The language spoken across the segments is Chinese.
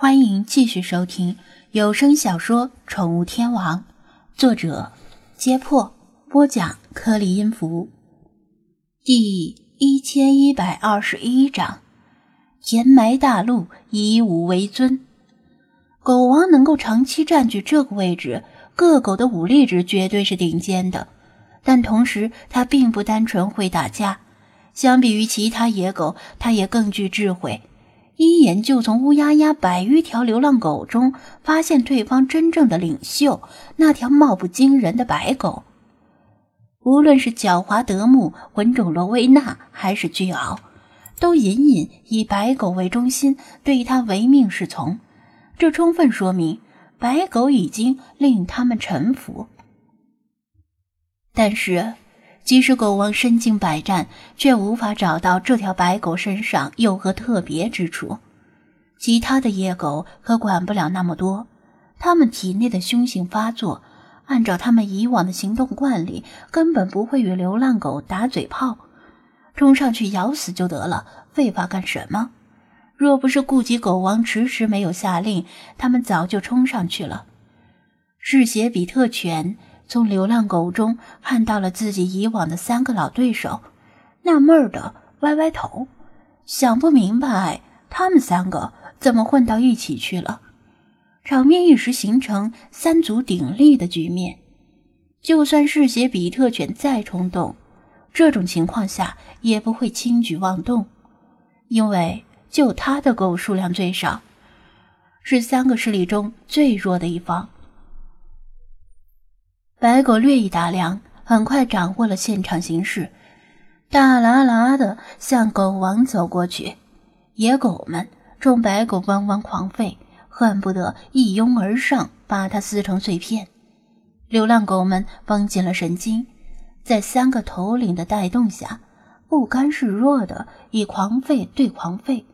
欢迎继续收听有声小说《宠物天王》，作者：揭破，播讲：颗粒音符，第一千一百二十一章：填埋大陆，以武为尊。狗王能够长期占据这个位置，各狗的武力值绝对是顶尖的。但同时，它并不单纯会打架，相比于其他野狗，它也更具智慧。一眼就从乌压压百余条流浪狗中发现对方真正的领袖——那条貌不惊人的白狗。无论是狡猾德牧、混种罗威纳，还是巨鳌，都隐隐以白狗为中心，对他唯命是从。这充分说明，白狗已经令他们臣服。但是。即使狗王身经百战，却无法找到这条白狗身上有何特别之处。其他的野狗可管不了那么多，它们体内的凶性发作，按照他们以往的行动惯例，根本不会与流浪狗打嘴炮，冲上去咬死就得了，废话干什么？若不是顾及狗王迟迟没有下令，他们早就冲上去了。嗜血比特犬。从流浪狗中看到了自己以往的三个老对手，纳闷的歪歪头，想不明白他们三个怎么混到一起去了。场面一时形成三足鼎立的局面。就算嗜血比特犬再冲动，这种情况下也不会轻举妄动，因为就他的狗数量最少，是三个势力中最弱的一方。白狗略一打量，很快掌握了现场形势，大啦啦的向狗王走过去。野狗们冲白狗汪汪狂吠，恨不得一拥而上，把它撕成碎片。流浪狗们绷紧了神经，在三个头领的带动下，不甘示弱的以狂吠对狂吠。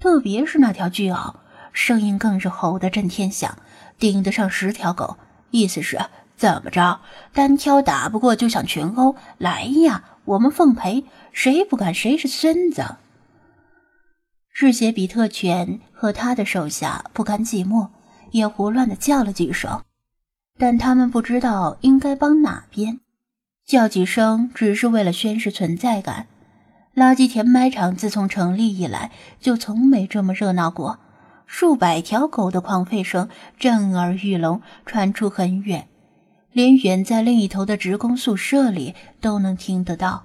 特别是那条巨獒，声音更是吼得震天响，顶得上十条狗，意思是。怎么着？单挑打不过就想群殴？来呀，我们奉陪，谁不敢谁是孙子。嗜血比特犬和他的手下不甘寂寞，也胡乱的叫了几声，但他们不知道应该帮哪边，叫几声只是为了宣示存在感。垃圾填埋场自从成立以来，就从没这么热闹过，数百条狗的狂吠声震耳欲聋，传出很远。连远在另一头的职工宿舍里都能听得到。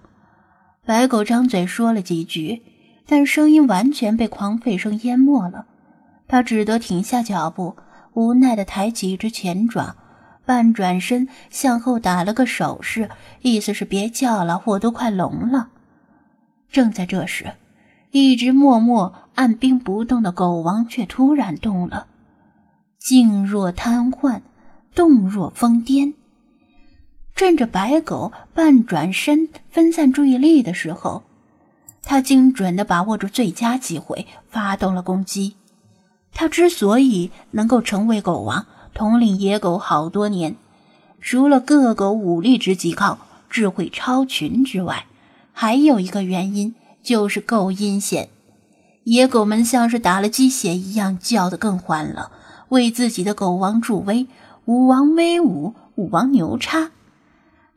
白狗张嘴说了几句，但声音完全被狂吠声淹没了。他只得停下脚步，无奈地抬起一只前爪，半转身向后打了个手势，意思是别叫了，我都快聋了。正在这时，一直默默按兵不动的狗王却突然动了，静若瘫痪，动若疯癫。趁着白狗半转身分散注意力的时候，他精准地把握住最佳机会，发动了攻击。他之所以能够成为狗王，统领野狗好多年，除了各狗武力值极高、智慧超群之外，还有一个原因就是够阴险。野狗们像是打了鸡血一样叫得更欢了，为自己的狗王助威，武王威武，武王牛叉。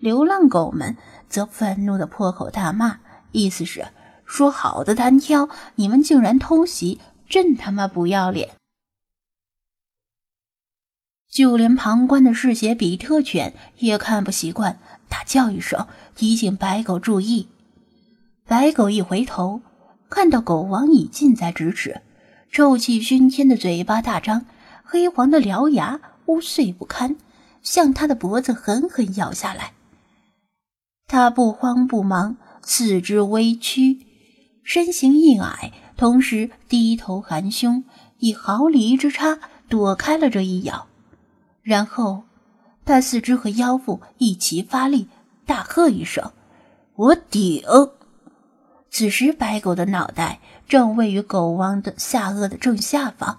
流浪狗们则愤怒的破口大骂，意思是说好的单挑，你们竟然偷袭，真他妈不要脸！就连旁观的嗜血比特犬也看不习惯，大叫一声提醒白狗注意。白狗一回头，看到狗王已近在咫尺，臭气熏天的嘴巴大张，黑黄的獠牙污秽不堪，向他的脖子狠狠咬下来。他不慌不忙，四肢微屈，身形一矮，同时低头含胸，以毫厘之差躲开了这一咬。然后，他四肢和腰腹一齐发力，大喝一声：“我顶！”此时，白狗的脑袋正位于狗王的下颚的正下方，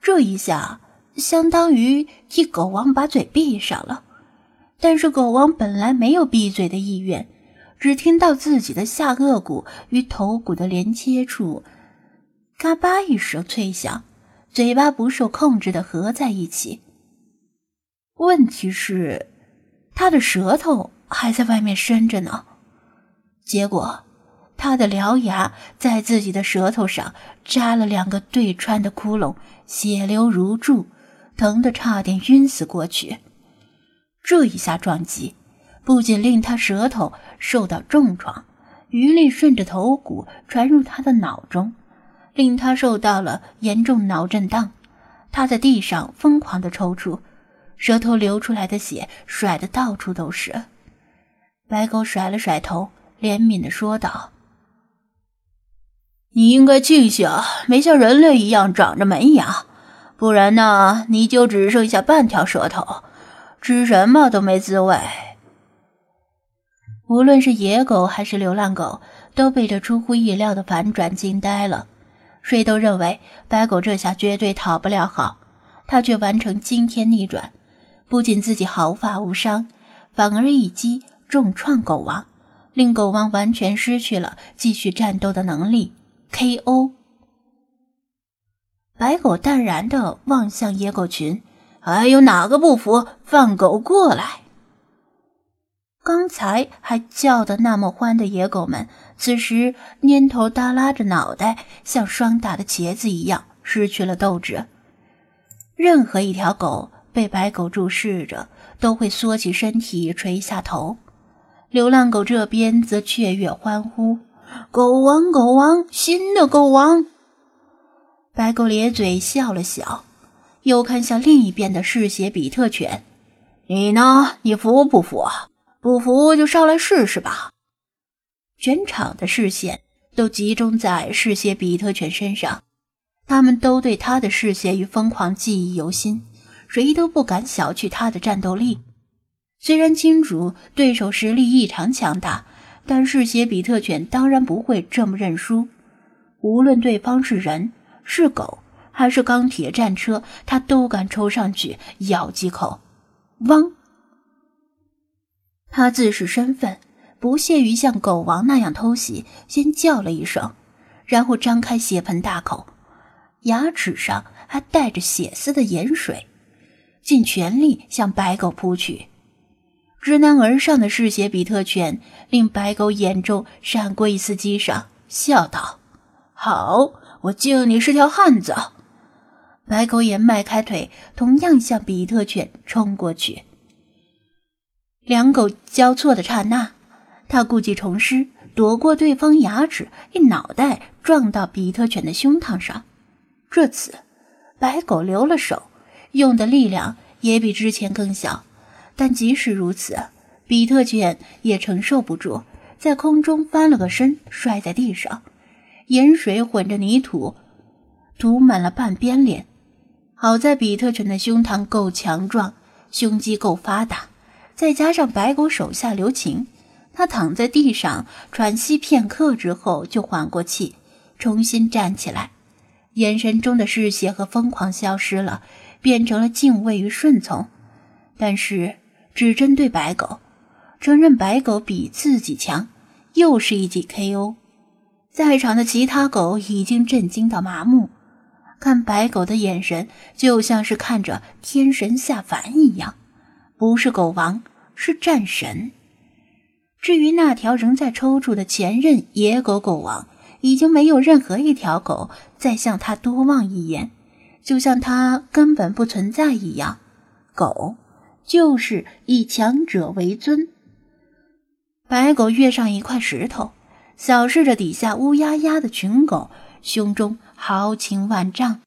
这一下相当于替狗王把嘴闭上了。但是狗王本来没有闭嘴的意愿，只听到自己的下颚骨与头骨的连接处“嘎巴”一声脆响，嘴巴不受控制的合在一起。问题是，他的舌头还在外面伸着呢。结果，他的獠牙在自己的舌头上扎了两个对穿的窟窿，血流如注，疼得差点晕死过去。这一下撞击，不仅令他舌头受到重创，余力顺着头骨传入他的脑中，令他受到了严重脑震荡。他在地上疯狂的抽搐，舌头流出来的血甩得到处都是。白狗甩了甩头。怜悯的说道：“你应该庆幸没像人类一样长着门牙，不然呢，你就只剩下半条舌头，吃什么都没滋味。”无论是野狗还是流浪狗，都被这出乎意料的反转惊呆了。谁都认为白狗这下绝对讨不了好，他却完成惊天逆转，不仅自己毫发无伤，反而一击重创狗王。令狗王完全失去了继续战斗的能力，K.O. 白狗淡然的望向野狗群，还有哪个不服？放狗过来！刚才还叫得那么欢的野狗们，此时蔫头耷拉着脑袋，像霜打的茄子一样，失去了斗志。任何一条狗被白狗注视着，都会缩起身体，垂下头。流浪狗这边则雀跃欢呼：“狗王，狗王，新的狗王！”白狗咧嘴笑了笑，又看向另一边的嗜血比特犬：“你呢？你服不服？不服就上来试试吧。”全场的视线都集中在嗜血比特犬身上，他们都对他的嗜血与疯狂记忆犹新，谁都不敢小觑他的战斗力。虽然金主对手实力异常强大，但嗜血比特犬当然不会这么认输。无论对方是人、是狗，还是钢铁战车，他都敢冲上去咬几口。汪！他自恃身份，不屑于像狗王那样偷袭，先叫了一声，然后张开血盆大口，牙齿上还带着血丝的盐水，尽全力向白狗扑去。直男而上的嗜血比特犬令白狗眼中闪过一丝讥赏，笑道：“好，我敬你是条汉子。”白狗也迈开腿，同样向比特犬冲过去。两狗交错的刹那，他故技重施，躲过对方牙齿，一脑袋撞到比特犬的胸膛上。这次，白狗留了手，用的力量也比之前更小。但即使如此，比特犬也承受不住，在空中翻了个身，摔在地上，盐水混着泥土，涂满了半边脸。好在比特犬的胸膛够强壮，胸肌够发达，再加上白狗手下留情，它躺在地上喘息片刻之后就缓过气，重新站起来，眼神中的嗜血和疯狂消失了，变成了敬畏与顺从。但是。只针对白狗，承认白狗比自己强，又是一记 KO。在场的其他狗已经震惊到麻木，看白狗的眼神就像是看着天神下凡一样，不是狗王，是战神。至于那条仍在抽搐的前任野狗狗王，已经没有任何一条狗再向他多望一眼，就像他根本不存在一样。狗。就是以强者为尊。白狗跃上一块石头，扫视着底下乌压压的群狗，胸中豪情万丈。